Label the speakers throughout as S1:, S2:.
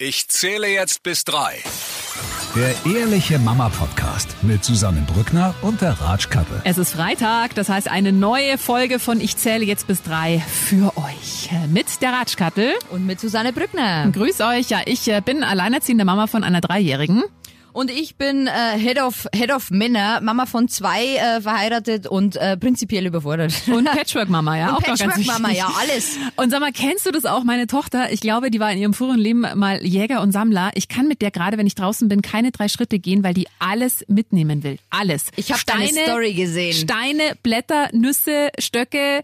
S1: Ich zähle jetzt bis drei.
S2: Der Ehrliche Mama Podcast mit Susanne Brückner und der Ratschkattel.
S3: Es ist Freitag, das heißt eine neue Folge von Ich zähle jetzt bis drei für euch. Mit der Ratschkattel.
S4: Und mit Susanne Brückner.
S3: Grüß euch, ja, ich äh, bin alleinerziehende Mama von einer Dreijährigen.
S4: Und ich bin äh, Head of Head of Männer, Mama von zwei, äh, verheiratet und äh, prinzipiell überfordert.
S3: Und Patchwork-Mama, ja.
S4: Und Patchwork-Mama, ja, alles.
S3: Und sag mal, kennst du das auch? Meine Tochter, ich glaube, die war in ihrem früheren Leben mal Jäger und Sammler. Ich kann mit der gerade, wenn ich draußen bin, keine drei Schritte gehen, weil die alles mitnehmen will. Alles.
S4: Ich habe deine Story gesehen.
S3: Steine, Blätter, Nüsse, Stöcke,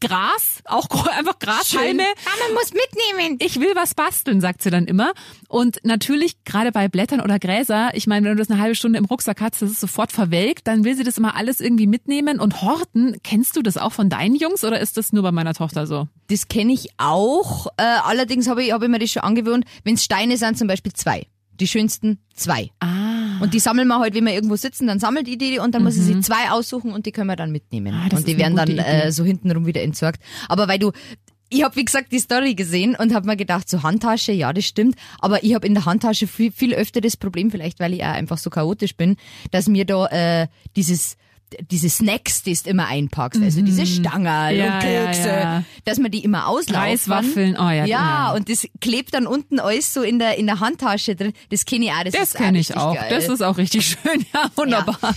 S3: Gras, auch einfach Grashalme.
S4: Mama muss mitnehmen.
S3: Ich will was basteln, sagt sie dann immer. Und natürlich, gerade bei Blättern oder Gräser, ich meine, wenn du das eine halbe Stunde im Rucksack hast, das ist sofort verwelkt, dann will sie das immer alles irgendwie mitnehmen und horten. Kennst du das auch von deinen Jungs oder ist das nur bei meiner Tochter so?
S4: Das kenne ich auch. Äh, allerdings habe ich, hab ich mir das schon angewöhnt. Wenn es Steine sind, zum Beispiel zwei. Die schönsten zwei.
S3: Ah.
S4: Und die sammeln wir halt, wenn wir irgendwo sitzen, dann sammelt die die und dann muss ich sie zwei aussuchen und die können wir dann mitnehmen.
S3: Mhm. Ah,
S4: und die werden dann äh, so hintenrum wieder entsorgt. Aber weil du ich habe wie gesagt die Story gesehen und habe mir gedacht, so Handtasche, ja, das stimmt, aber ich habe in der Handtasche viel, viel öfter das Problem, vielleicht weil ich auch einfach so chaotisch bin, dass mir da äh, dieses diese Snacks, die du immer einpackst, also diese Stangerl
S3: Mhm. Ja,
S4: und Kekse,
S3: ja, ja.
S4: dass man die immer auslaufen.
S3: Reiswaffeln, oh ja,
S4: Ja,
S3: ja.
S4: und das klebt dann unten alles so in der in der Handtasche drin. Das kenne ich auch. Das,
S3: Das kenne ich auch.
S4: Geil.
S3: Das ist auch richtig schön. Ja, wunderbar.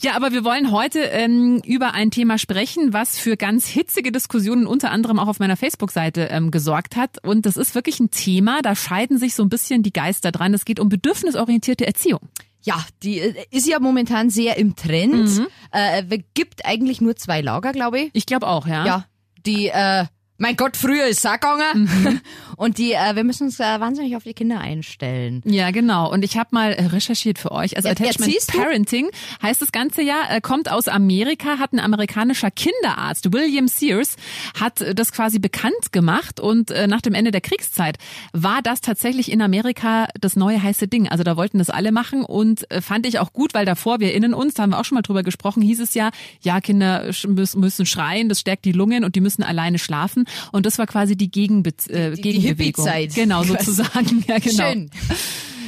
S3: Ja, aber wir wollen heute ähm, über ein Thema sprechen, was für ganz hitzige Diskussionen unter anderem auch auf meiner Facebook-Seite ähm, gesorgt hat. Und das ist wirklich ein Thema, da scheiden sich so ein bisschen die Geister dran. Es geht um bedürfnisorientierte Erziehung.
S4: Ja, die äh, ist ja momentan sehr im Trend.
S3: Mhm.
S4: Äh, gibt eigentlich nur zwei Lager, glaube ich.
S3: Ich glaube auch, ja.
S4: Ja, die, äh, mein Gott, früher ist gegangen.
S3: Mhm.
S4: Und die, äh, wir müssen uns äh, wahnsinnig auf die Kinder einstellen.
S3: Ja, genau. Und ich habe mal äh, recherchiert für euch. Also
S4: Ja,
S3: Attachment
S4: du?
S3: Parenting heißt das ganze ja, äh, kommt aus Amerika, hat ein amerikanischer Kinderarzt, William Sears, hat äh, das quasi bekannt gemacht und äh, nach dem Ende der Kriegszeit war das tatsächlich in Amerika das neue heiße Ding. Also da wollten das alle machen und äh, fand ich auch gut, weil davor, wir erinnern uns, da haben wir auch schon mal drüber gesprochen, hieß es ja, ja, Kinder müssen schreien, das stärkt die Lungen und die müssen alleine schlafen. Und das war quasi die, Gegenbe äh,
S4: Die- die
S3: Gegenbewegung.
S4: Hippie-Zeit.
S3: Genau, sozusagen. Ja, genau.
S4: Schön.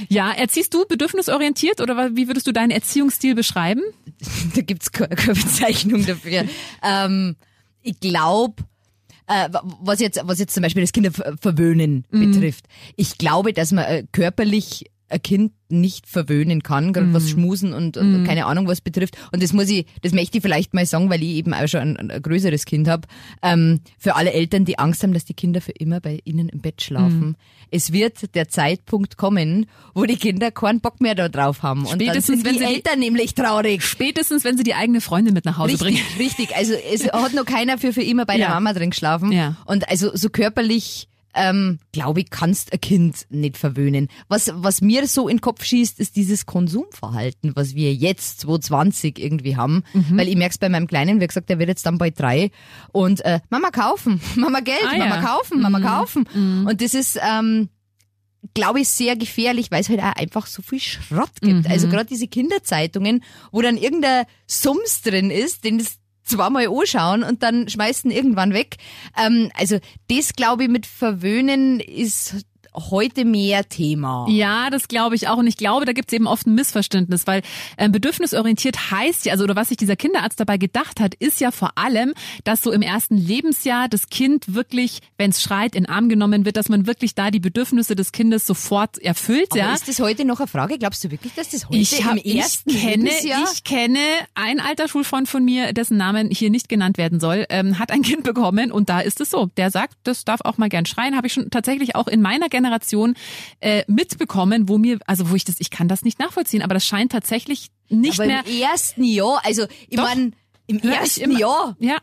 S3: Ja, erziehst du bedürfnisorientiert oder wie würdest du deinen Erziehungsstil beschreiben?
S4: da gibt's keine, keine Bezeichnung dafür. ähm, ich glaube, äh, wa- was jetzt, was jetzt zum Beispiel das Kinderverwöhnen
S3: Mhm.
S4: betrifft, ich glaube, dass man äh, körperlich ein Kind nicht verwöhnen kann, gerade
S3: Mhm.
S4: was Schmusen und, und keine Ahnung was betrifft. Und das muss ich, das möchte ich vielleicht mal sagen, weil ich eben auch schon ein, ein größeres Kind habe. Ähm, für alle Eltern, die Angst haben, dass die Kinder für immer bei ihnen im Bett schlafen.
S3: Mhm.
S4: Es wird der Zeitpunkt kommen, wo die Kinder keinen Bock mehr da drauf haben. Und dann
S3: Spätestens,
S4: sind
S3: wenn
S4: die
S3: sie die-
S4: Eltern nämlich traurig.
S3: Spätestens, wenn sie die eigene Freundin mit nach Hause bringen.
S4: Richtig, richtig. Also es hat noch keiner für für immer bei der
S3: Ja.
S4: Mama drin geschlafen.
S3: Ja.
S4: Und also so körperlich, ähm, glaube ich, kannst ein Kind nicht verwöhnen. Was, was mir so in den Kopf schießt, ist dieses Konsumverhalten, was wir jetzt 2020 irgendwie haben.
S3: Mhm.
S4: Weil ich merk's bei meinem Kleinen, wie gesagt, der wird jetzt dann bald drei. Und äh, Mama kaufen, Mama Geld,
S3: Ah,
S4: Mama
S3: ja. Mhm.
S4: kaufen, Mama kaufen. Und das ist... Ähm, glaube ich, sehr gefährlich, weil es halt auch einfach so viel Schrott gibt.
S3: Mhm.
S4: Also gerade diese Kinderzeitungen, wo dann irgendein Sums drin ist, den das zweimal anschauen und dann schmeißen irgendwann weg. Ähm, also das, glaube ich, mit Verwöhnen ist heute mehr Thema.
S3: Ja, das glaube ich auch. Und ich glaube, da gibt es eben oft ein Missverständnis, weil ähm, bedürfnisorientiert heißt ja, also oder was sich dieser Kinderarzt dabei gedacht hat, ist ja vor allem, dass so im ersten Lebensjahr das Kind wirklich, wenn es schreit, in Arm genommen wird, dass man wirklich da die Bedürfnisse des Kindes sofort erfüllt.
S4: Aber
S3: ja.
S4: ist das heute noch eine Frage? Glaubst du wirklich, dass das heute
S3: Ich, hab,
S4: im ersten
S3: ich kenne,
S4: Lebensjahr?
S3: ich kenne einen alter Schulfreund von mir, dessen Namen hier nicht genannt werden soll, ähm, hat ein Kind bekommen und da ist es so. Der sagt, das darf auch mal gern schreien. Habe ich schon tatsächlich auch in meiner Generation äh, mitbekommen, wo mir, also wo ich das, ich kann das nicht nachvollziehen, aber das scheint tatsächlich nicht
S4: Aber
S3: mehr.
S4: im ersten Jahr, also ich meine, im
S3: Hör
S4: ersten Jahr.
S3: Ja.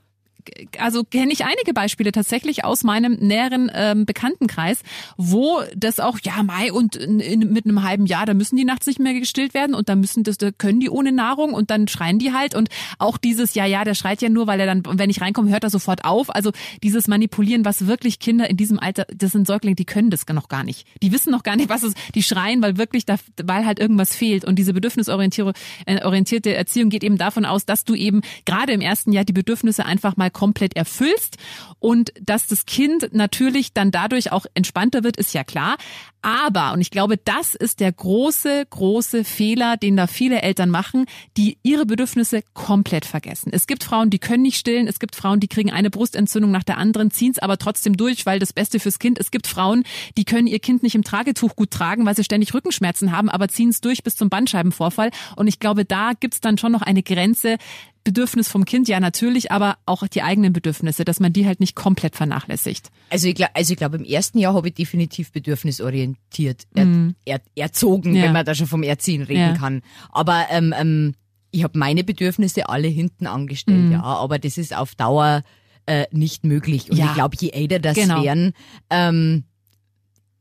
S3: Also kenne ich einige Beispiele tatsächlich aus meinem näheren ähm, Bekanntenkreis, wo das auch ja Mai und in, in, mit einem halben Jahr, da müssen die nachts nicht mehr gestillt werden und da müssen das, da können die ohne Nahrung und dann schreien die halt und auch dieses ja ja, der schreit ja nur, weil er dann, wenn ich reinkomme, hört er sofort auf. Also dieses Manipulieren, was wirklich Kinder in diesem Alter, das sind Säuglinge, die können das noch gar nicht. Die wissen noch gar nicht, was es, die schreien, weil wirklich da, weil halt irgendwas fehlt und diese bedürfnisorientierte äh, Erziehung geht eben davon aus, dass du eben gerade im ersten Jahr die Bedürfnisse einfach mal komplett erfüllst und dass das Kind natürlich dann dadurch auch entspannter wird, ist ja klar. Aber, und ich glaube, das ist der große, große Fehler, den da viele Eltern machen, die ihre Bedürfnisse komplett vergessen. Es gibt Frauen, die können nicht stillen, es gibt Frauen, die kriegen eine Brustentzündung nach der anderen, ziehen es aber trotzdem durch, weil das Beste fürs Kind. Es gibt Frauen, die können ihr Kind nicht im Tragetuch gut tragen, weil sie ständig Rückenschmerzen haben, aber ziehen es durch bis zum Bandscheibenvorfall. Und ich glaube, da gibt's dann schon noch eine Grenze, Bedürfnis vom Kind, ja natürlich, aber auch die eigenen Bedürfnisse, dass man die halt nicht komplett vernachlässigt.
S4: Also ich glaube, also ich glaube, im ersten Jahr habe ich definitiv bedürfnisorientiert er, er, erzogen.
S3: Ja.
S4: wenn man da schon vom Erziehen reden
S3: Ja.
S4: kann. Aber ähm, ähm, ich habe meine Bedürfnisse alle hinten angestellt,
S3: Mhm.
S4: ja. Aber das ist auf Dauer äh, nicht möglich. Und
S3: Ja.
S4: ich glaube, je älter das
S3: Genau.
S4: werden, ähm,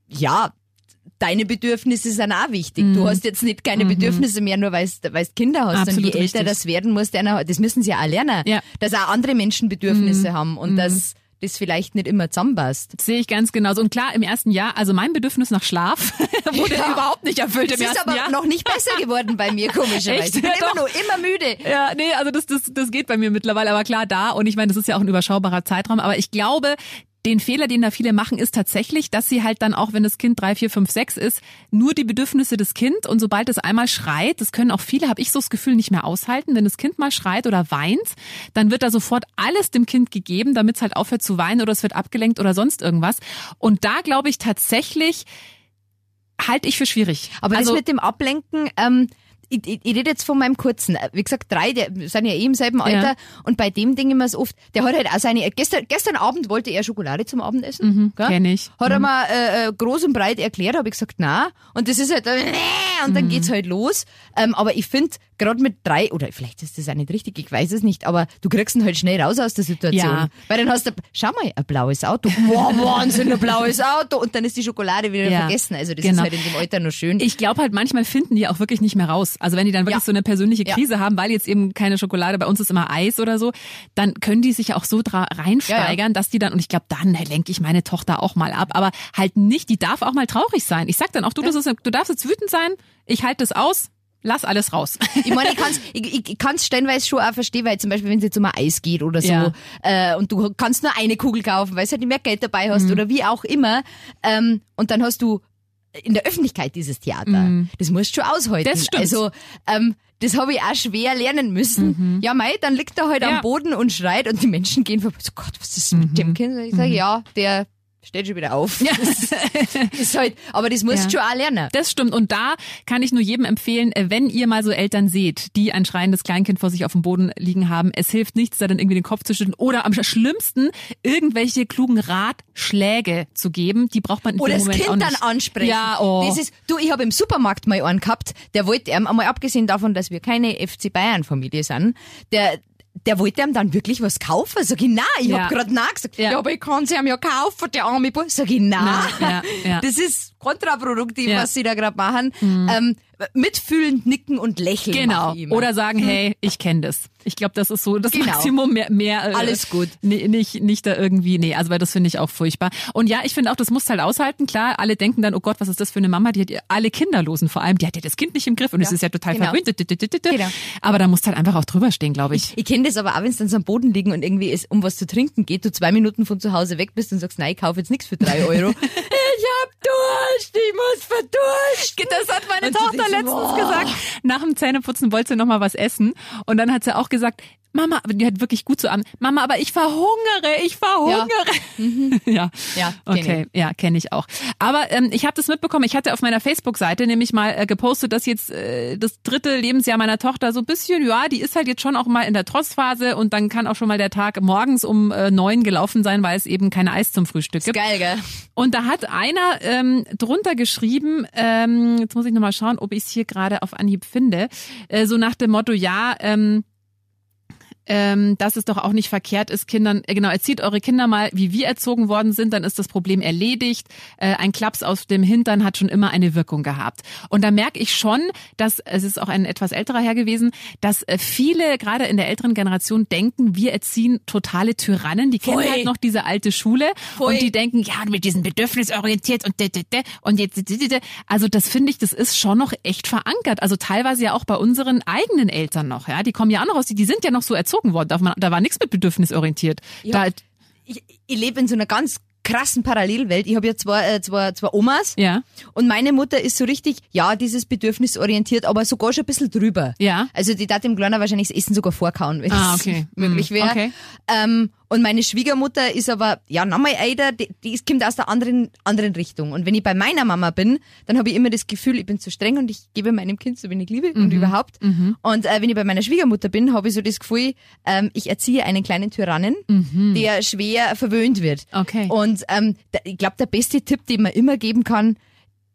S4: ja, deine Bedürfnisse sind auch wichtig.
S3: Mhm.
S4: Du hast jetzt nicht keine Bedürfnisse mehr, nur weil du Kinder hast. und je
S3: Absolut
S4: älter
S3: richtig.
S4: das werden muss, einer, das müssen sie ja auch lernen,
S3: Ja. Mhm.
S4: dass auch andere Menschen Bedürfnisse haben und dass das vielleicht nicht immer zusammenpasst.
S3: Sehe ich ganz genauso. Und klar, im ersten Jahr, also mein Bedürfnis nach Schlaf wurde
S4: Ja.
S3: überhaupt nicht erfüllt
S4: Das
S3: im
S4: ist
S3: ersten
S4: aber
S3: Jahr.
S4: noch nicht besser geworden bei mir, komischerweise. Ich bin
S3: Ja,
S4: immer
S3: doch.
S4: noch immer müde.
S3: Ja, nee, also das, das, das geht bei mir mittlerweile, aber klar da. Und ich meine, das ist ja auch ein überschaubarer Zeitraum. Aber ich glaube, den Fehler, den da viele machen, ist tatsächlich, dass sie halt dann auch, wenn das Kind drei, vier, fünf, sechs ist, nur die Bedürfnisse des Kind und sobald es einmal schreit, das können auch viele, habe ich so das Gefühl, nicht mehr aushalten. Wenn das Kind mal schreit oder weint, dann wird da sofort alles dem Kind gegeben, damit es halt aufhört zu weinen oder es wird abgelenkt oder sonst irgendwas. Und da glaube ich tatsächlich, halte ich für schwierig.
S4: Aber
S3: also,
S4: das mit dem Ablenken, ähm, ich, ich, ich rede jetzt von meinem Kurzen. Wie gesagt, drei, der sind ja eh im selben Alter.
S3: Ja.
S4: Und bei dem Ding immer so oft, der hat halt auch seine, gestern, gestern Abend wollte er Schokolade zum Abendessen.
S3: Mhm, kenn ich.
S4: Hat er mal äh, äh, groß und breit erklärt, habe ich gesagt, na. Und das ist halt, äh, und
S3: Mhm.
S4: dann geht's halt los. Ähm, aber ich finde, gerade mit drei, oder vielleicht ist das auch nicht richtig, ich weiß es nicht, aber du kriegst ihn halt schnell raus aus der Situation.
S3: Ja.
S4: Weil dann hast du, schau mal, ein blaues Auto. Wow, Wahnsinn, ein blaues Auto. Und dann ist die Schokolade wieder
S3: Ja,
S4: vergessen. Also das ist
S3: genau.
S4: halt in dem Alter nur schön.
S3: Ich glaube halt, manchmal finden die auch wirklich nicht mehr raus. Also wenn die dann wirklich
S4: Ja.
S3: so eine persönliche. Krise haben, weil jetzt eben keine Schokolade, bei uns ist immer Eis oder so, dann können die sich ja auch so reinsteigern, dass die dann, und ich glaube, dann lenke ich meine Tochter auch mal ab, aber halt nicht, die darf auch mal traurig sein. Ich sag dann auch, du, das ist, du darfst jetzt wütend sein, ich halte das aus, lass alles raus.
S4: Ich meine, ich kann's, ich, ich kann's stellenweise schon auch verstehen, weil zum Beispiel, wenn es jetzt um ein Eis geht oder so,
S3: Ja.
S4: äh, und du kannst nur eine Kugel kaufen, weil du halt nicht mehr Geld dabei hast
S3: Mhm.
S4: oder wie auch immer, ähm, und dann hast du in der Öffentlichkeit dieses Theater. Das musst du schon aushalten.
S3: Mhm. Das stimmt.
S4: Also, ähm, das habe ich auch schwer lernen müssen. Ja, mei, dann liegt er halt
S3: Mhm. Ja. Mhm.
S4: am Boden und schreit und die Menschen gehen vorbei. So, Gott, was ist mit dem Kind? Ich sage, ja, der steht schon wieder auf. Das, das ist halt, aber das musst du
S3: Ja.
S4: schon auch lernen.
S3: Das stimmt. Und da kann ich nur jedem empfehlen, äh, wenn ihr mal so Eltern seht, die ein schreiendes Kleinkind vor sich auf dem Boden liegen haben, es hilft nichts, da dann irgendwie den Kopf zu schütteln oder am schlimmsten irgendwelche klugen Ratschläge zu geben. Die braucht man in
S4: Oder das
S3: Moment
S4: Kind dann ansprechen.
S3: Ja, oh.
S4: Das ist, du, ich habe im Supermarkt mal einen gehabt, der wollte ihm, einmal abgesehen davon, dass wir keine FC Bayern Familie sind, der, der wollte ihm dann wirklich was kaufen. Sag ich, na, ich
S3: Ja.
S4: hab grad na gesagt. Ja.
S3: Ja.
S4: aber ich kann's ihm ja kaufen, der arme Bub. Sag ich, na.
S3: Na, ja, ja.
S4: Das ist kontraproduktiv,
S3: Ja. Mhm.
S4: was sie da gerade machen. Ähm, mitfühlend nicken und lächeln.
S3: Genau.
S4: ich.
S3: Oder sagen, hey, ich kenne das. Ich glaube, das ist so das
S4: Genau.
S3: Maximum mehr, mehr äh,
S4: Alles gut.
S3: Nee, nicht, nicht da irgendwie, nee, also weil das finde ich auch furchtbar. Und ja, ich finde auch, das musst halt aushalten. Klar, alle denken dann, oh Gott, was ist das für eine Mama? Die hat ja alle Kinderlosen vor allem, die hat ja das Kind nicht im Griff und es ist ja total
S4: genau.
S3: verwöhnt.
S4: Genau.
S3: Aber da musst halt einfach auch drüber stehen, glaube ich.
S4: Ich kenne das aber auch, wenn es dann so am Boden liegen und irgendwie es um was zu trinken geht, du zwei Minuten von zu Hause weg bist und sagst, nein, ich kaufe jetzt nichts für drei Euro. ich hab Durst, ich muss verdursten.
S3: Das hat meine
S4: Und
S3: Tochter letztens gesagt. Nach dem Zähneputzen wollte sie noch mal was essen und dann hat sie auch gesagt, Mama, die hat wirklich gut zu an. Mama, aber ich verhungere, ich verhungere. Ja,
S4: Ja, kenn
S3: okay, ja, kenne ich auch. Aber ähm, ich habe das mitbekommen. Ich hatte auf meiner Facebook-Seite nämlich mal äh, gepostet, dass jetzt äh, das dritte Lebensjahr meiner Tochter so ein bisschen, ja, die ist halt jetzt schon auch mal in der Trotzphase und dann kann auch schon mal der Tag morgens um äh, neun gelaufen sein, weil es eben kein Eis zum Frühstück gibt.
S4: Geil, gell?
S3: Und da hat einer ähm, drunter geschrieben, ähm, jetzt muss ich nochmal schauen, ob ich es hier gerade auf Anhieb finde, äh, so nach dem Motto, ja, ähm, ähm, dass es doch auch nicht verkehrt ist, Kindern, äh, genau, erzieht eure Kinder mal, wie wir erzogen worden sind, dann ist das Problem erledigt. Äh, ein Klaps auf dem Hintern hat schon immer eine Wirkung gehabt. Und da merke ich schon, dass, es ist auch ein etwas älterer Herr gewesen, dass äh, viele, gerade in der älteren Generation, denken, wir erziehen totale Tyrannen. Die kennen halt noch diese alte Schule
S4: Voll.
S3: und die denken, ja, mit diesen bedürfnisorientiert und de, de, de, und jetzt de, de, de. also das finde ich, das ist schon noch echt verankert. Also teilweise ja auch bei unseren eigenen Eltern noch, ja, die kommen ja auch noch aus, die, die sind ja noch so erzogen erzogen worden. Da, war- da war nichts mit bedürfnisorientiert.
S4: Ja.
S3: Da,
S4: Ich, ich lebe in so einer ganz krassen Parallelwelt. Ich habe ja zwei, äh, zwei, zwei Omas
S3: ja,
S4: und meine Mutter ist so richtig, ja, dieses bedürfnisorientiert, aber sogar schon ein bisschen drüber.
S3: ja.
S4: Also die darf dem Kleiner wahrscheinlich das Essen sogar vorkauen, wenn
S3: Ah,
S4: es
S3: okay.
S4: möglich
S3: Hm,
S4: wäre.
S3: okay.
S4: Ähm, und meine Schwiegermutter ist aber, ja, nochmal Eider, die, die kommt aus der anderen, anderen Richtung. Und wenn ich bei meiner Mama bin, dann habe ich immer das Gefühl, ich bin zu streng und ich gebe meinem Kind so wenig Liebe
S3: Mhm.
S4: und überhaupt. Und äh, wenn ich bei meiner Schwiegermutter bin, habe ich so das Gefühl, ähm, ich erziehe einen kleinen Tyrannen, der schwer verwöhnt wird.
S3: Mhm. Okay.
S4: Und ähm, da, ich glaube, der beste Tipp, den man immer geben kann,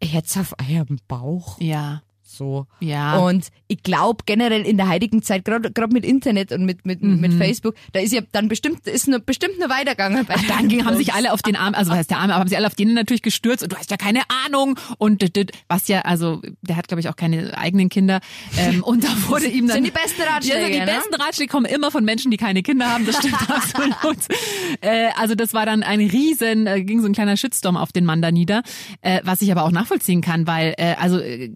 S4: Herz auf eurem Bauch.
S3: Ja,
S4: So.
S3: ja.
S4: Und ich glaube generell in der heutigen Zeit, gerade mit Internet und mit, mit, mit Facebook, da ist ja dann bestimmt, ist nur, bestimmt nur weitergegangen. Bei
S3: dann haben sich alle auf den Arm, also was heißt der Arm, aber haben sich alle auf denen natürlich gestürzt und du hast ja keine Ahnung und was ja, also der hat glaube ich auch keine eigenen Kinder ähm, und da wurde ihm dann
S4: Sind die besten Ratschläge,
S3: Ja, die
S4: ne?
S3: besten Ratschläge kommen immer von Menschen, die keine Kinder haben, das stimmt absolut. Äh, also das war dann ein riesen, äh, ging so ein kleiner Shitstorm auf den Mann da nieder, äh, was ich aber auch nachvollziehen kann, weil äh, also äh,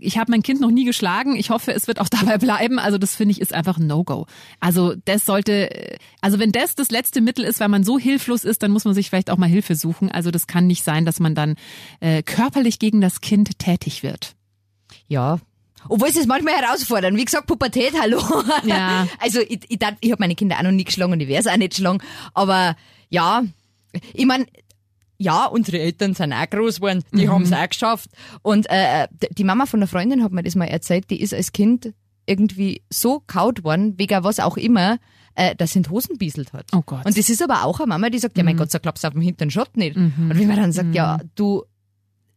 S3: ich habe mein Kind noch nie geschlagen, ich hoffe, es wird auch dabei bleiben, also das finde ich ist einfach ein No-Go. Also das sollte, also wenn das das letzte Mittel ist, weil man so hilflos ist, dann muss man sich vielleicht auch mal Hilfe suchen. Also das kann nicht sein, dass man dann äh, körperlich gegen das Kind tätig wird.
S4: Ja. Obwohl es ist manchmal herausfordernd. Wie gesagt, Pubertät, hallo.
S3: Ja.
S4: Also ich, ich, ich habe meine Kinder auch noch nie geschlagen und ich werde es auch nicht schlagen. Aber ja, ich mein, ja, unsere Eltern sind auch groß geworden, die
S3: Mhm.
S4: haben es auch geschafft. Und äh, d- die Mama von einer Freundin hat mir das mal erzählt, die ist als Kind irgendwie so kaut worden, wegen was auch immer, äh, dass sie in Hosen bieselt hat.
S3: Oh Gott. Mhm.
S4: Und das ist aber auch eine Mama, die sagt, ja mein Gott, so klappt's auf dem Hintern Schott nicht. Und wenn man dann sagt, ja, du,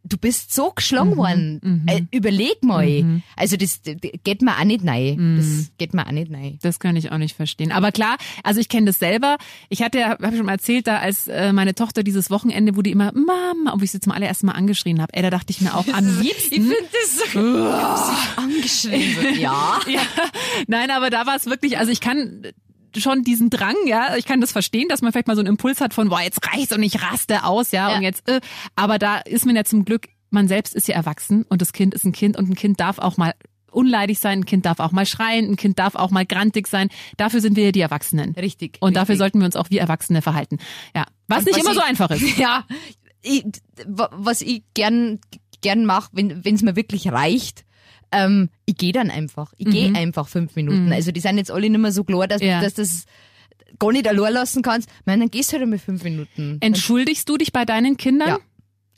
S4: du bist so geschlagen worden,
S3: mhm.
S4: äh, überleg mal. Also das, das geht mir auch nicht rein. Das geht mir auch nicht rein.
S3: Das kann ich auch nicht verstehen. Aber klar, also ich kenne das selber. Ich hatte ja, habe ich schon mal erzählt, da als äh, meine Tochter dieses Wochenende, wo die immer Mama, ob ich sie zum allerersten Mal angeschrien habe. Ey, da dachte ich mir auch am liebsten.
S4: das so angeschrieben. ja.
S3: ja, nein, aber da war es wirklich, also ich kann schon diesen Drang, ja, ich kann das verstehen, dass man vielleicht mal so einen Impuls hat von, boah, jetzt reicht's und ich raste aus, ja,
S4: Ja.
S3: und jetzt, äh, aber da ist man ja zum Glück, man selbst ist ja erwachsen und das Kind ist ein Kind und ein Kind darf auch mal unleidig sein, ein Kind darf auch mal schreien, ein Kind darf auch mal grantig sein. Dafür sind wir ja die Erwachsenen.
S4: Richtig.
S3: Und dafür
S4: richtig.
S3: sollten wir uns auch wie Erwachsene verhalten. Ja, was
S4: Und
S3: nicht
S4: was
S3: immer
S4: ich-
S3: so einfach ist.
S4: Ja, ich, wa- was ich gern, gern mache, wenn es mir wirklich reicht, ähm, ich gehe dann einfach. Ich gehe einfach fünf Minuten. Also die sind jetzt alle nicht mehr so klar, dass,
S3: Ja.
S4: dass das gar nicht allein lassen kannst. Meine, dann gehst du halt einmal fünf Minuten.
S3: Entschuldigst du dich bei deinen Kindern?
S4: Ja.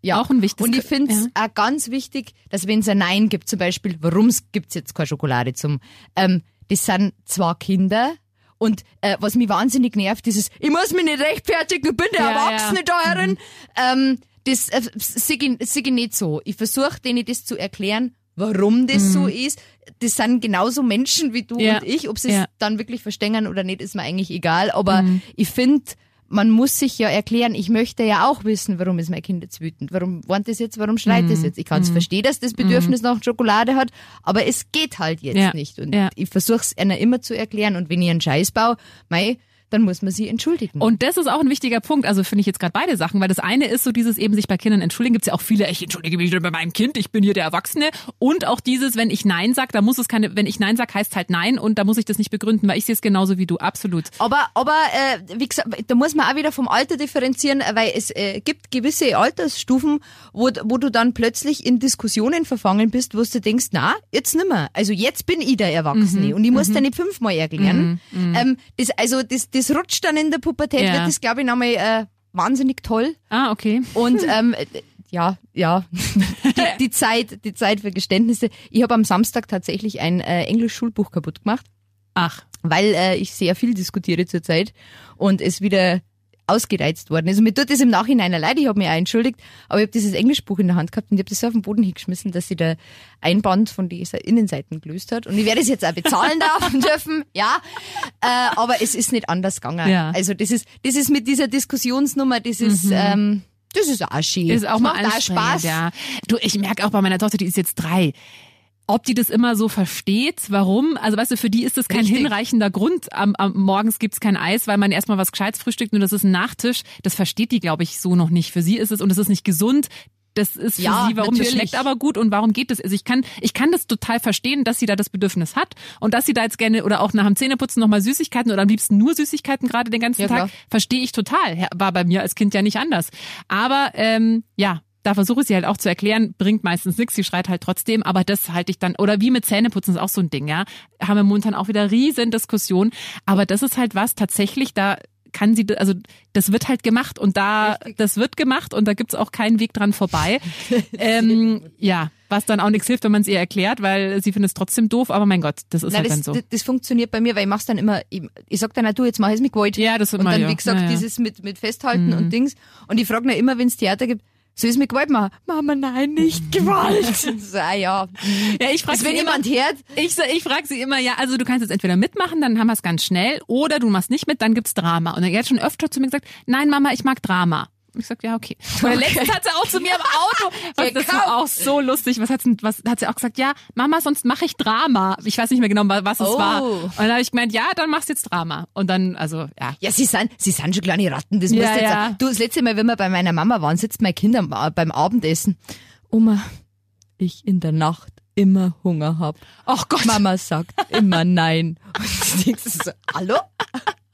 S4: Ja.
S3: Auch ein wichtiges
S4: Und ich finde es
S3: ja.
S4: auch ganz wichtig, dass wenn es ein Nein gibt, zum Beispiel, warum gibt's jetzt keine Schokolade zum, ähm, das sind zwei Kinder und äh, was mich wahnsinnig nervt, dieses, ich muss mich nicht rechtfertigen, ich bin der
S3: Ja,
S4: Erwachsene
S3: ja.
S4: da herin. Ähm, das äh, sehe ich, seh ich nicht so. Ich versuche denen das zu erklären, warum das so ist. Das sind genauso Menschen wie du
S3: Mhm. Ja.
S4: und ich. Ob sie es
S3: Ja. Mhm.
S4: dann wirklich verstehen oder nicht, ist mir eigentlich egal. Aber ich finde, man muss sich ja erklären, ich möchte ja auch wissen, warum ist mein Kind jetzt wütend? Warum warnt es jetzt? Warum schreit
S3: Mhm.
S4: es jetzt? Ich kann es verstehen, dass das Bedürfnis nach Schokolade hat, aber es geht halt jetzt
S3: Ja.
S4: nicht. Und ich versuche es einer immer zu erklären. Und wenn ich einen Scheiß baue, mei, dann muss man sie entschuldigen.
S3: Und das ist auch ein wichtiger Punkt. Also finde ich jetzt gerade beide Sachen, weil das eine ist so dieses eben sich bei Kindern entschuldigen. Gibt's ja auch viele, ich entschuldige mich bei meinem Kind, ich bin hier der Erwachsene. Und auch dieses, wenn ich Nein sag, da muss es keine, wenn ich Nein sag, heißt halt Nein und da muss ich das nicht begründen, weil ich sehe es genauso wie du, absolut.
S4: Aber, aber äh, wie gesagt, da muss man auch wieder vom Alter differenzieren, weil es äh, gibt gewisse Altersstufen, wo, wo du dann plötzlich in Diskussionen verfangen bist, wo du denkst, na, jetzt nimmer. Also jetzt bin ich der Erwachsene
S3: Mhm,
S4: und ich muss dir nicht fünfmal erklären. Ähm, das, also das, das rutscht dann in der Pubertät,
S3: Ja.
S4: wird das, glaube ich, nochmal äh, wahnsinnig toll.
S3: Ah, okay.
S4: Und ähm, äh, ja, ja, die, die Zeit, die Zeit für Geständnisse. Ich habe am Samstag tatsächlich ein äh, Englisch-Schulbuch kaputt gemacht
S3: Ach,
S4: weil äh, ich sehr viel diskutiere zurzeit und es wieder ausgereizt worden ist. Und mir tut das im Nachhinein leid, ich habe mich auch entschuldigt, aber ich habe dieses Englischbuch in der Hand gehabt und ich habe das so auf den Boden hingeschmissen, dass sie der Einband von dieser Innenseiten gelöst hat. Und ich werde es jetzt auch bezahlen darf, dürfen, ja. Äh, aber es ist nicht anders gegangen.
S3: Ja.
S4: Also das ist, das ist mit dieser Diskussionsnummer, das ist, ähm, das ist auch schön.
S3: ist auch
S4: das
S3: mal
S4: macht auch Spaß.
S3: ja. Du, ich merke auch bei meiner Tochter, die ist jetzt drei. Ob die das immer so versteht, warum? Also weißt du, für die ist das kein
S4: Richtig.
S3: hinreichender Grund. Am, am morgens gibt's kein Eis, weil man erstmal was Gescheites frühstückt und das ist ein Nachtisch. Das versteht die, glaube ich, so noch nicht. Für sie ist es und es ist nicht gesund. das ist für
S4: Ja,
S3: sie, warum das
S4: natürlich.
S3: schmeckt aber gut und warum geht das? Also ich kann, ich kann das total verstehen, dass sie da das Bedürfnis hat und dass sie da jetzt gerne oder auch nach dem Zähneputzen nochmal Süßigkeiten oder am liebsten nur Süßigkeiten gerade den ganzen
S4: Ja,
S3: Tag, verstehe ich total. War bei mir als Kind ja nicht anders. Aber ähm, ja, da versuche ich sie halt auch zu erklären, bringt meistens nichts, sie schreit halt trotzdem, aber das halte ich dann, oder wie mit Zähneputzen ist auch so ein Ding, ja, haben wir momentan auch wieder riesen Diskussionen, aber das ist halt was, tatsächlich, da kann sie, also das wird halt gemacht und da, das wird gemacht und da gibt's auch keinen Weg dran vorbei. ähm, ja, was dann auch nichts hilft, wenn man es ihr erklärt, weil sie findet es trotzdem doof, aber mein Gott, das ist
S4: Nein,
S3: halt
S4: das,
S3: dann so.
S4: das, das funktioniert bei mir, weil ich mach's dann immer, ich, ich sag dann auch, du, jetzt mach es mit Gewalt.
S3: Ja, das
S4: Und
S3: immer,
S4: dann,
S3: ja.
S4: wie gesagt,
S3: Ja, ja.
S4: dieses mit, mit Festhalten und Dings. Und ich frage dann immer, wenn es Theater gibt, ich es mit Gewalt machen? Mama, nein, nicht Gewalt. so, ah, ja.
S3: ja, ich frage
S4: Also wenn jemand hört,
S3: Ich, so- ich frage sie immer, ja, also du kannst jetzt entweder mitmachen, dann haben wir es ganz schnell, oder du machst nicht mit, dann gibt's Drama. Und er hat schon öfter zu mir gesagt, nein, Mama, ich mag Drama. Und ich sag, ja, okay. Oder letztens hat sie auch zu mir im Auto, was, das war auch so lustig, was hat, sie- was hat sie auch gesagt, ja, Mama, sonst mache ich Drama. Ich weiß nicht mehr genau, was es
S4: Oh.
S3: war. Und dann habe ich gemeint, ja, dann machst du jetzt Drama. Und dann, also, ja.
S4: ja, sie sind, sie sind schon kleine Ratten, das
S3: Ja,
S4: musst du jetzt
S3: ja.
S4: sagen. Du, das letzte Mal, wenn wir bei meiner Mama waren, sitzt mein Kind beim Abendessen. Oma, ich in der Nacht immer Hunger hab.
S3: Ach Gott.
S4: Mama sagt immer nein. Und du denkst so, hallo?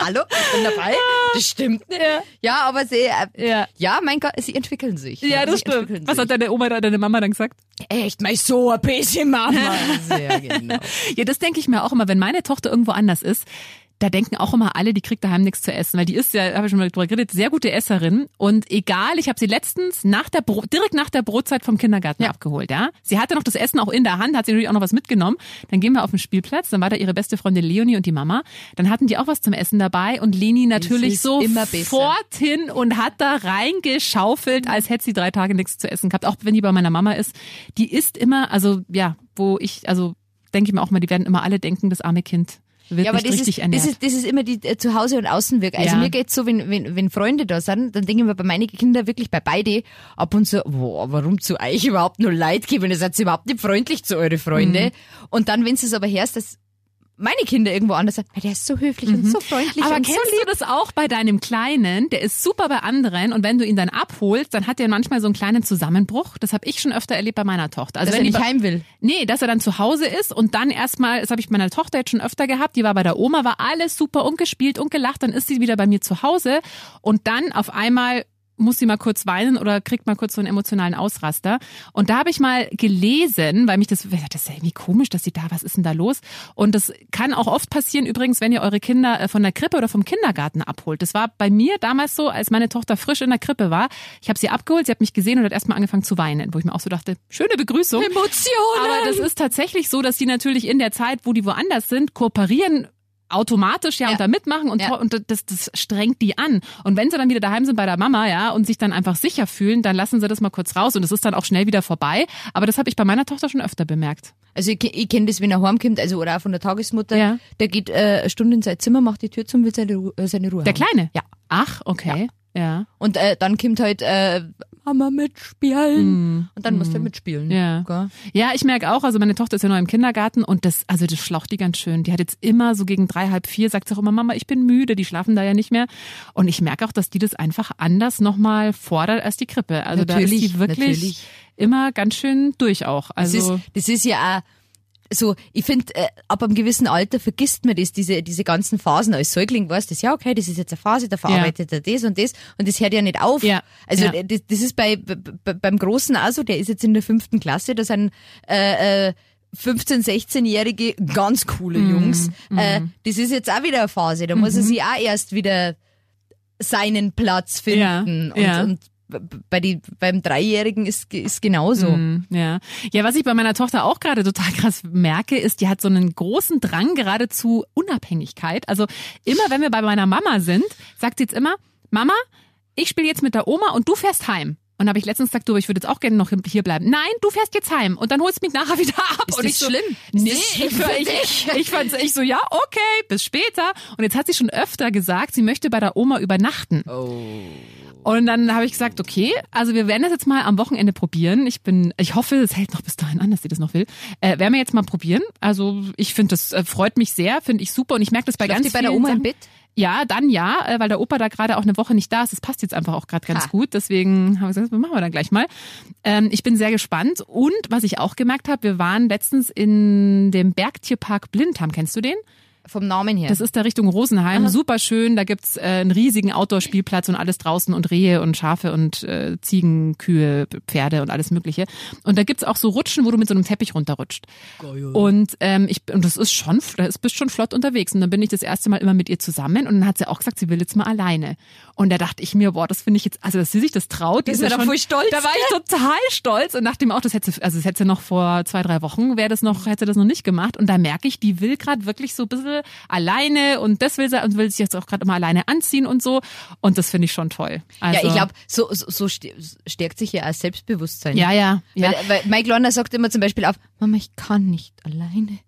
S4: Hallo? Ich bin dabei? Das stimmt nicht.
S3: Ja.
S4: Ja, aber sie, äh,
S3: Ja.
S4: ja, mein Gott, sie entwickeln sich.
S3: Ja, das
S4: sie entwickeln
S3: stimmt. Was
S4: sich.
S3: hat deine Oma oder deine Mama dann gesagt?
S4: Echt, mal so ein bisschen Mama. Sehr genau.
S3: Ja, das denke ich mir auch immer, wenn meine Tochter irgendwo anders ist, da denken auch immer alle, die kriegt daheim nichts zu essen, weil die ist ja, habe ich schon mal drüber geredet, sehr gute Esserin und egal, ich habe sie letztens nach der Bro direkt nach der Brotzeit vom Kindergarten abgeholt, ja. Sie hatte noch das Essen auch in der Hand, hat sie natürlich auch noch was mitgenommen. Dann gehen wir auf den Spielplatz, dann war da ihre beste Freundin Leonie und die Mama. Dann hatten die auch was zum Essen dabei und Leni natürlich
S4: ist
S3: so
S4: immer besser.
S3: fort hin und hat da reingeschaufelt, als hätte sie drei Tage nichts zu essen gehabt. Auch wenn die bei meiner Mama ist, die isst immer, also ja, wo ich, also denke ich mir auch mal, die werden immer alle denken, das arme Kind wird
S4: Ja, aber das
S3: richtig
S4: ist,
S3: ernährt.
S4: das ist, das ist immer die äh, Zuhause- und Außenwirkung. Also
S3: Ja.
S4: mir geht's so, wenn, wenn, wenn Freunde da sind, dann denke ich mir bei meinen Kindern wirklich bei beide ab und zu, boah, warum zu euch überhaupt nur Leid geben? Ihr seid überhaupt nicht freundlich zu eure Freunde.
S3: Mhm.
S4: Und dann, wenn sie es aber hörst, dass meine Kinder irgendwo anders "Ah, der ist so höflich und so freundlich
S3: Mhm. Aber
S4: und
S3: kennst
S4: so lieb.
S3: du das auch bei deinem Kleinen? Der ist super bei anderen und wenn du ihn dann abholst, dann hat er manchmal so einen kleinen Zusammenbruch. Das habe ich schon öfter erlebt bei meiner Tochter. Also
S4: Dass
S3: wenn
S4: er nicht heim will.
S3: Nee, dass er dann zu Hause ist und dann erstmal, das habe ich bei meiner Tochter jetzt schon öfter gehabt, die war bei der Oma, war alles super und gespielt und gelacht, dann ist sie wieder bei mir zu Hause und dann auf einmal muss sie mal kurz weinen oder kriegt mal kurz so einen emotionalen Ausraster. Und da habe ich mal gelesen, weil mich das, das ist ja irgendwie komisch, dass sie da, was ist denn da los? Und das kann auch oft passieren übrigens, wenn ihr eure Kinder äh, von der Krippe oder vom Kindergarten abholt. Das war bei mir damals so, als meine Tochter frisch in der Krippe war. Ich habe sie abgeholt, sie hat mich gesehen und hat erstmal angefangen zu weinen, wo ich mir auch so dachte, schöne Begrüßung.
S4: Emotionen!
S3: Aber das ist tatsächlich so, dass die natürlich in der Zeit, wo die woanders sind, kooperieren automatisch ja,
S4: Ja.
S3: und da mitmachen und,
S4: Ja.
S3: und das, das strengt die an. Und wenn sie dann wieder daheim sind bei der Mama, ja, und sich dann einfach sicher fühlen, dann lassen sie das mal kurz raus und es ist dann auch schnell wieder vorbei. Aber das habe ich bei meiner Tochter schon öfter bemerkt.
S4: Also ich, ich kenne das, wenn er heimkommt, also oder auch von der Tagesmutter,
S3: Ja.
S4: der geht äh, eine Stunde in sein Zimmer, macht die Tür zu und will seine, Ru äh, seine Ruhe
S3: Der
S4: haben.
S3: Kleine?
S4: Ja.
S3: Ach, okay. Ja.
S4: Und äh, dann kommt halt äh, Mama mitspielen. Und dann musst du halt mitspielen.
S3: Mm. Ja.
S4: Gell?
S3: Ja, ich merke auch, also meine Tochter ist ja noch im Kindergarten und das, also das schlaucht die ganz schön. Die hat jetzt immer so gegen drei, halb vier, sagt sie auch immer, Mama, ich bin müde, die schlafen da ja nicht mehr. Und ich merke auch, dass die das einfach anders nochmal fordert als die Krippe. Also da ist
S4: Natürlich,
S3: die wirklich
S4: natürlich.
S3: immer ganz schön durch auch.
S4: Das,
S3: Also
S4: ist, das ist ja auch so, ich finde, äh, ab einem gewissen Alter vergisst man das, diese, diese ganzen Phasen. Als Säugling weißt du, das, ja, okay, das ist jetzt eine Phase, da verarbeitet er das und das und das hört ja nicht auf.
S3: Ja,
S4: Also
S3: ja.
S4: Das, das ist bei, bei beim Großen auch so, der ist jetzt in der fünften Klasse, da sind äh, äh, 15-, 16-jährige ganz coole
S3: Mhm,
S4: Jungs. Äh, das ist jetzt auch wieder eine Phase, da muss er sich auch erst wieder seinen Platz finden.
S3: Ja, ja.
S4: Und, und b- bei die, beim Dreijährigen ist, ist genauso.
S3: Mm, Ja. ja, was ich bei meiner Tochter auch gerade total krass merke, ist, die hat so einen großen Drang gerade zu Unabhängigkeit. Also immer, wenn wir bei meiner Mama sind, sagt sie jetzt immer, Mama, ich spiele jetzt mit der Oma und du fährst heim. Und habe ich letztens gesagt, du, ich würde jetzt auch gerne noch hier bleiben. Nein, du fährst jetzt heim und dann holst du mich nachher wieder ab.
S4: Ist
S3: und
S4: das
S3: ich so,
S4: schlimm? Ist
S3: Nee,
S4: das schlimm
S3: ich,
S4: für
S3: ich, ich, fand's, ich so, ja, okay, bis später. Und jetzt hat sie schon öfter gesagt, sie möchte bei der Oma übernachten. Und dann habe ich gesagt, okay, also wir werden das jetzt mal am Wochenende probieren. Ich bin, ich hoffe, es hält noch bis dahin an, dass sie das noch will. Äh, werden wir jetzt mal probieren. Also ich finde, das äh, freut mich sehr, finde ich super und ich merke das bei
S4: Schlaft
S3: ganz
S4: die bei der Oma im
S3: Sachen.
S4: Bett?
S3: Ja, dann ja, äh, weil der Opa da gerade auch eine Woche nicht da ist. Das passt jetzt einfach auch gerade ganz
S4: Ha.
S3: gut. Deswegen haben wir gesagt, das machen wir dann gleich mal. Ähm, ich bin sehr gespannt. Und was ich auch gemerkt habe, wir waren letztens in dem Bergtierpark Blindham. Kennst du den?
S4: Vom Namen her.
S3: Das ist da Richtung Rosenheim. Super schön. Da gibt's äh, einen riesigen Outdoor-Spielplatz und alles draußen und Rehe und Schafe und äh, Ziegen, Kühe, Pferde und alles Mögliche. Und da gibt's auch so Rutschen, wo du mit so einem Teppich runterrutscht. Und ähm, ich und das ist schon, da ist bist schon flott unterwegs. Und dann bin ich das erste Mal immer mit ihr zusammen und dann hat sie auch gesagt, sie will jetzt mal alleine. Und da dachte ich mir, boah, das finde ich jetzt, also dass sie sich das traut,
S4: Bist
S3: ist ja
S4: da
S3: schon,
S4: voll stolz,
S3: Da war ich total stolz und dachte mir auch, das hätte, sie- also das hätte sie noch vor zwei, drei Wochen, wäre das noch, hätte sie das noch nicht gemacht. Und da merke ich, die will gerade wirklich so ein bisschen alleine und das will sie und will sich jetzt auch gerade immer alleine anziehen und so. Und das finde ich schon toll. Also,
S4: ja, ich glaube, so, so, so st- stärkt sich ja auch Selbstbewusstsein.
S3: Ja, ja, ja.
S4: Weil, weil Mike Kleiner sagt immer zum Beispiel auf, Mama, ich kann nicht alleine.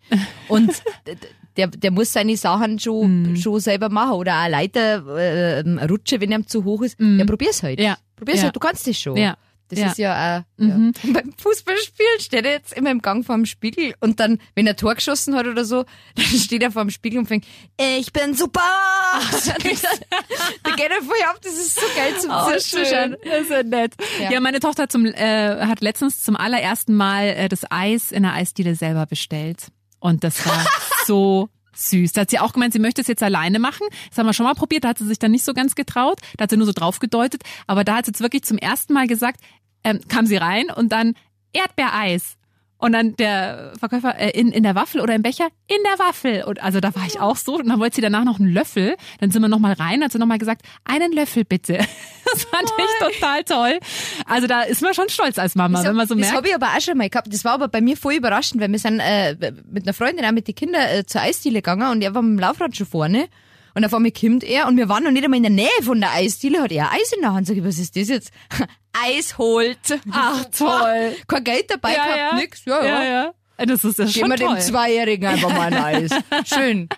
S4: Und der, der muss seine Sachen schon,
S3: Mhm.
S4: schon selber machen. Oder auch Leiter, äh, Rutsche, wenn er zu hoch ist. Ja, probier's halt.
S3: Ja.
S4: Probier's
S3: Ja.
S4: halt, du kannst das schon.
S3: Ja.
S4: Das
S3: Ja.
S4: ist ja auch,
S3: Mhm.
S4: ja. Beim Fußballspielen steht er jetzt immer im Gang vor dem Spiegel und dann, wenn er Tor geschossen hat oder so, dann steht er vor dem Spiegel und fängt, "Äh, ich bin super! da geht er voll ab, das ist so geil zum
S3: Oh,
S4: Zuschauen.
S3: Das ist ja nett. Ja.
S4: Ja.
S3: meine Tochter hat, zum, äh, hat letztens zum allerersten Mal äh, das Eis in der Eisdiele selber bestellt. Und das war so süß. Da hat sie auch gemeint, sie möchte es jetzt alleine machen. Das haben wir schon mal probiert, da hat sie sich dann nicht so ganz getraut. Da hat sie nur so drauf gedeutet. Aber da hat sie jetzt wirklich zum ersten Mal gesagt, ähm, kam sie rein und dann Erdbeereis. Und dann der Verkäufer äh, in, in der Waffel oder im Becher in der Waffel. Und also da war ich auch so. Und dann wollte sie danach noch einen Löffel. Dann sind wir noch mal rein, hat sie noch mal gesagt, einen Löffel bitte. Das fand ich total toll. Also da ist man schon stolz als Mama,
S4: Das
S3: wenn man so
S4: das
S3: merkt.
S4: habe ich aber auch schon mal gehabt. Das war aber bei mir voll überraschend, weil wir sind äh, mit einer Freundin auch mit den Kindern äh, zur Eisdiele gegangen und er war mit dem Laufrad schon vorne. Und auf einmal kommt er und wir waren noch nicht einmal in der Nähe von der Eisdiele, hat er Eis in der Hand. Sag ich, was ist das jetzt? Eis holt.
S3: Ach, toll.
S4: Kein Geld dabei gehabt, nix. Ja, ja.
S3: ja, ja. Das ist ja
S4: Geben
S3: schon
S4: wir dem. Zweijährigen einfach mal ein Eis. Schön.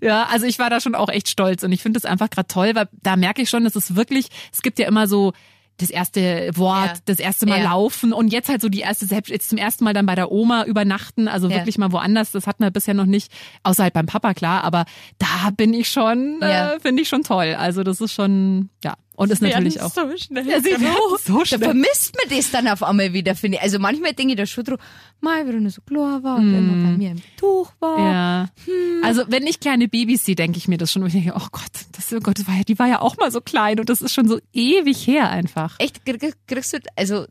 S3: Ja, also ich war da schon auch echt stolz und ich finde das einfach gerade toll, weil da merke ich schon, dass es wirklich, es gibt ja immer so das erste Wort,
S4: Ja.
S3: das erste Mal
S4: Ja.
S3: laufen und jetzt halt so die erste, selbst jetzt zum ersten Mal dann bei der Oma übernachten, also
S4: Ja.
S3: wirklich mal woanders, das hatten wir bisher noch nicht, außer halt beim Papa, klar, aber da bin ich schon,
S4: Ja.
S3: äh, finde ich schon toll. Also das ist schon, ja, und ist natürlich auch.
S4: so schnell.
S3: Ja, sie so
S4: Da
S3: schnell.
S4: vermisst man das dann auf einmal wieder, finde ich. Also manchmal denke ich da schon drüber, mal, wenn nur so klar war und wenn man bei mir im Tuch war.
S3: Mm. Ja.
S4: Hm.
S3: Also wenn ich kleine Babys sehe, denke ich mir das schon. Und ich denke, oh Gott, das, oh Gott, das war ja, die war ja auch mal so klein und das ist schon so ewig her einfach.
S4: Echt, krieg- kriegst du, also,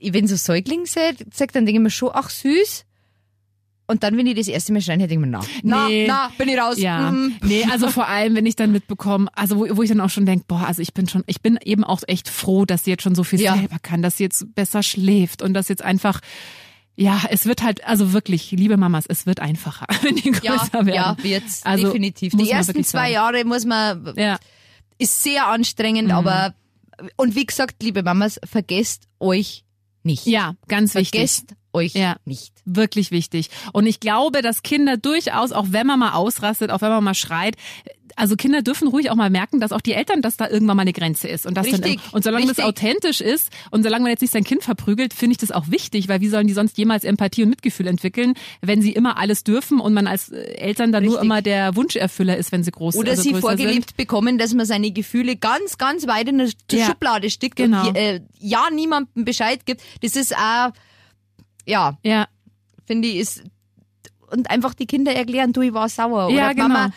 S4: wenn so Säugling sagt, dann denke ich mir schon, ach süß. Und dann, wenn ich das erste Mal schreien, denke ich mir, na, na,
S3: Nee.
S4: na, bin ich raus.
S3: Ja,
S4: Mm.
S3: nee, also vor allem, wenn ich dann mitbekomme, also wo, wo ich dann auch schon denke, boah, also ich bin schon, ich bin eben auch echt froh, dass sie jetzt schon so viel
S4: Ja.
S3: selber kann, dass sie jetzt besser schläft und dass jetzt einfach, ja, es wird halt, also wirklich, liebe Mamas, es wird einfacher, wenn die größer
S4: Ja,
S3: werden.
S4: ja, wird's,
S3: Also,
S4: definitiv. Die ersten zwei. Jahre muss man,
S3: Ja, Mhm.
S4: ist sehr anstrengend, aber, und wie gesagt, liebe Mamas, vergesst euch nicht.
S3: ja, ganz wichtig.
S4: Vergesst euch
S3: Ja.
S4: nicht.
S3: Wirklich wichtig. Und ich glaube, dass Kinder durchaus, auch wenn man mal ausrastet, auch wenn man mal schreit, also Kinder dürfen ruhig auch mal merken, dass auch die Eltern, dass da irgendwann mal eine Grenze ist. Und, das dann,
S4: Richtig,
S3: und solange
S4: richtig.
S3: das authentisch ist und solange man jetzt nicht sein Kind verprügelt, finde ich das auch wichtig, weil wie sollen die sonst jemals Empathie und Mitgefühl entwickeln, wenn sie immer alles dürfen und man als äh, Eltern dann nur
S4: Richtig.
S3: immer der Wunscherfüller ist, wenn sie groß
S4: Oder
S3: also
S4: sie vorgelebt bekommen, dass man seine Gefühle ganz, ganz weit in der
S3: Ja.
S4: Schublade steckt
S3: Genau.
S4: und äh, ja niemandem Bescheid gibt. Das ist auch, ja,
S3: sind. Ja,
S4: finde ich, ist und einfach die Kinder erklären, du, ich war sauer.
S3: Ja,
S4: Oder
S3: genau.
S4: Mama,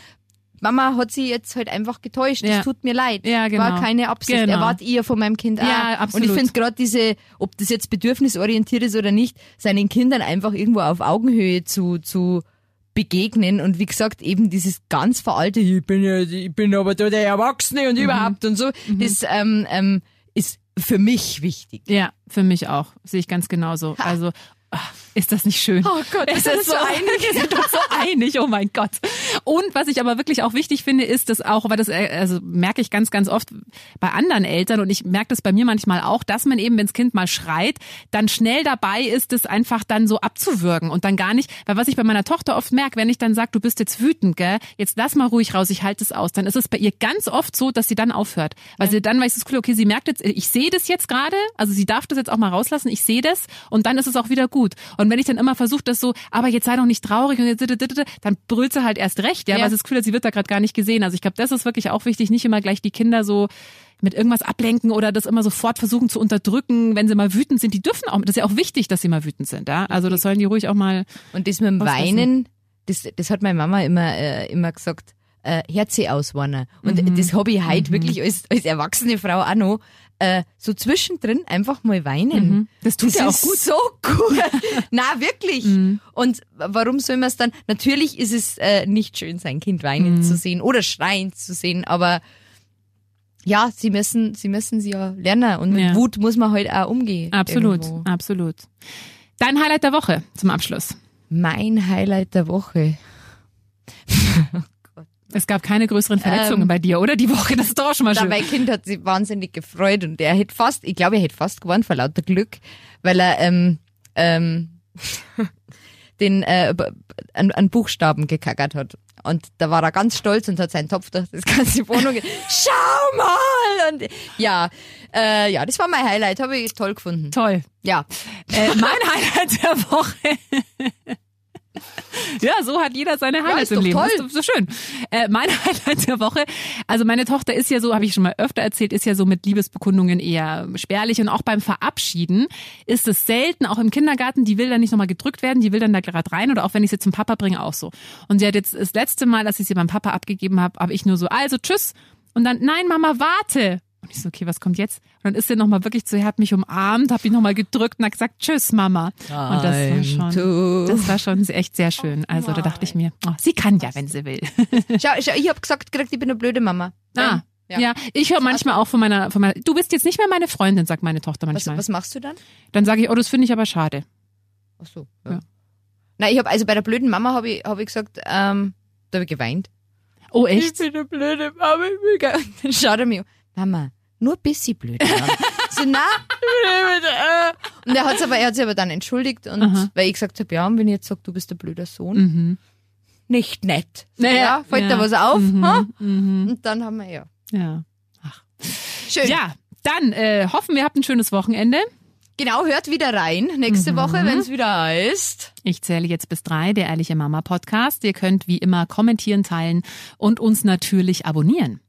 S4: Mama hat sie jetzt halt einfach getäuscht.
S3: Ja.
S4: Das tut mir leid.
S3: Ja, genau.
S4: War keine Absicht.
S3: Genau.
S4: Erwart ihr von meinem Kind auch.
S3: Ja, absolut.
S4: Und ich finde gerade diese, ob das jetzt bedürfnisorientiert ist oder nicht, seinen Kindern einfach irgendwo auf Augenhöhe zu, zu begegnen und wie gesagt eben dieses ganz veraltete, ich bin ja, ich bin aber da der Erwachsene
S3: Mhm.
S4: und überhaupt und so, das ähm, ähm, ist für mich wichtig.
S3: ja, für mich auch. Sehe ich ganz genauso. Also, ach, ist das nicht schön?
S4: Oh Gott,
S3: es ist
S4: so
S3: so
S4: einig.
S3: Wir sind uns so einig, oh mein Gott. Und was ich aber wirklich auch wichtig finde, ist, dass auch, weil das äh, also merke ich ganz, ganz oft bei anderen Eltern und ich merke das bei mir manchmal auch, dass man eben, wenn das Kind mal schreit, dann schnell dabei ist, das einfach dann so abzuwürgen und dann gar nicht, weil was ich bei meiner Tochter oft merke, wenn ich dann sage, du bist jetzt wütend, gell, jetzt lass mal ruhig raus, ich halte es aus, dann ist es bei ihr ganz oft so, dass sie dann aufhört. Weil sie dann weiß es cool, okay, sie merkt jetzt, ich sehe das jetzt gerade, also sie darf das jetzt auch mal rauslassen, ich sehe das und dann ist es auch wieder gut. gut. Und wenn ich dann immer versuche, das so, aber jetzt sei doch nicht traurig und jetzt, dann brüllt sie halt erst recht, ja,
S4: Ja.
S3: weil sie das Gefühl hat, sie wird da gerade gar nicht gesehen. Also ich glaube, das ist wirklich auch wichtig, nicht immer gleich die Kinder so mit irgendwas ablenken oder das immer sofort versuchen zu unterdrücken, wenn sie mal wütend sind. Die dürfen auch, das ist ja auch wichtig, dass sie mal wütend sind, ja. Also das sollen die ruhig auch mal,
S4: Und das mit dem
S3: Auslassen.
S4: Weinen, das, das hat meine Mama immer, äh, immer gesagt, äh, Herze auswarnen. Und
S3: Mhm.
S4: das habe ich heute wirklich als, als erwachsene Frau auch noch, äh, so zwischendrin einfach mal weinen.
S3: Mhm. Das tut ja auch gut.
S4: so gut. Na wirklich. Und warum soll man es dann? Natürlich ist es äh, nicht schön, sein Kind weinen
S3: Mhm.
S4: zu sehen oder schreien zu sehen, aber ja, sie müssen, sie müssen sie ja lernen und mit
S3: Ja.
S4: Wut muss man halt auch umgehen.
S3: absolut,
S4: irgendwo.
S3: absolut. Dein Highlight der Woche zum Abschluss.
S4: Mein Highlight der Woche.
S3: Es gab keine größeren Verletzungen
S4: Ähm,
S3: bei dir, oder? Die Woche, das ist doch auch schon mal schön.
S4: mein Kind hat sich wahnsinnig gefreut und er hätte fast, ich glaube, er hätte fast gewonnen vor lauter Glück, weil er ähm, ähm, den äh, an, an Buchstaben gekackert hat. Und da war er ganz stolz und hat seinen Topf durch das ganze Wohnung. Schau mal! Und ja, äh, ja, das war mein Highlight, habe ich toll gefunden.
S3: Toll.
S4: Ja,
S3: Äh, mein Highlight der Woche. Ja, so hat jeder seine Highlights
S4: ist
S3: im Leben.
S4: toll.
S3: Das ist so schön. Äh, mein Highlight der Woche, also meine Tochter ist ja so, habe ich schon mal öfter erzählt, ist ja so mit Liebesbekundungen eher spärlich und auch beim Verabschieden ist es selten, auch im Kindergarten, die will dann nicht nochmal gedrückt werden, die will dann da gerade rein oder auch wenn ich sie zum Papa bringe, auch so. Und sie hat jetzt das letzte Mal, als ich sie beim Papa abgegeben habe, habe ich nur so, also tschüss und dann, nein Mama, warte. Und ich so, okay, was kommt jetzt? Und dann ist sie nochmal wirklich so, er hat mich umarmt, hat mich nochmal gedrückt und hat gesagt, tschüss Mama. Und das war schon,
S4: to-
S3: das war schon echt sehr schön. Also da dachte ich mir, oh, sie kann ja, wenn sie will.
S4: schau, schau, ich habe gesagt, ich bin eine blöde Mama.
S3: Ah,
S4: Ja.
S3: ja. ich höre manchmal auch von meiner, von meiner, du bist jetzt nicht mehr meine Freundin, sagt meine Tochter
S4: Was,
S3: manchmal.
S4: was machst du dann?
S3: Dann sage ich, oh, das finde ich aber schade.
S4: Ach so. Ja.
S3: Ja.
S4: Nein, ich habe also bei der blöden Mama habe ich, hab ich gesagt, ähm, da habe ich geweint.
S3: Oh, echt?
S4: bin eine blöde Mama. ich will gar- Dann schaut er mich an. Mama, nur bisschen blöd. So, na. Und er, aber, er hat sich aber dann entschuldigt und
S3: Aha.
S4: weil ich gesagt habe, ja, und wenn ich jetzt sage, du bist der blöder Sohn,
S3: Mhm.
S4: nicht nett. So,
S3: Naja,
S4: ja, fällt
S3: ja.
S4: da was auf?
S3: Mhm, mhm.
S4: Und dann haben wir ja.
S3: Ja.
S4: Schön.
S3: Ja, dann äh, hoffen wir habt ein schönes Wochenende.
S4: Genau, hört wieder rein nächste Woche, wenn es wieder heißt.
S3: Ich zähle jetzt bis drei, der Ehrliche Mama Podcast. Ihr könnt wie immer kommentieren, teilen und uns natürlich abonnieren.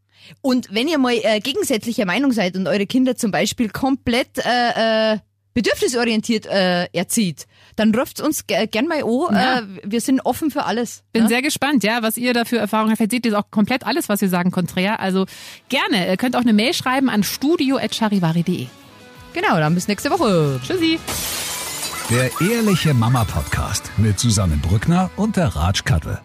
S4: Und wenn ihr mal äh, gegensätzlicher Meinung seid und eure Kinder zum Beispiel komplett äh, äh, bedürfnisorientiert äh, erzieht, dann ruft uns ge- gern mal an.
S3: Ja.
S4: Äh, wir sind offen für alles.
S3: Bin
S4: ne?
S3: sehr gespannt, ja, was ihr da für Erfahrungen habt. Vielleicht seht ihr auch komplett alles, was wir sagen, konträr. Also gerne. Ihr könnt auch eine Mail schreiben an studio.charivari.de.
S4: Genau, dann bis nächste Woche.
S3: Tschüssi.
S2: Der Ehrliche Mama Podcast mit Susanne Brückner und der Ratsch Kattel.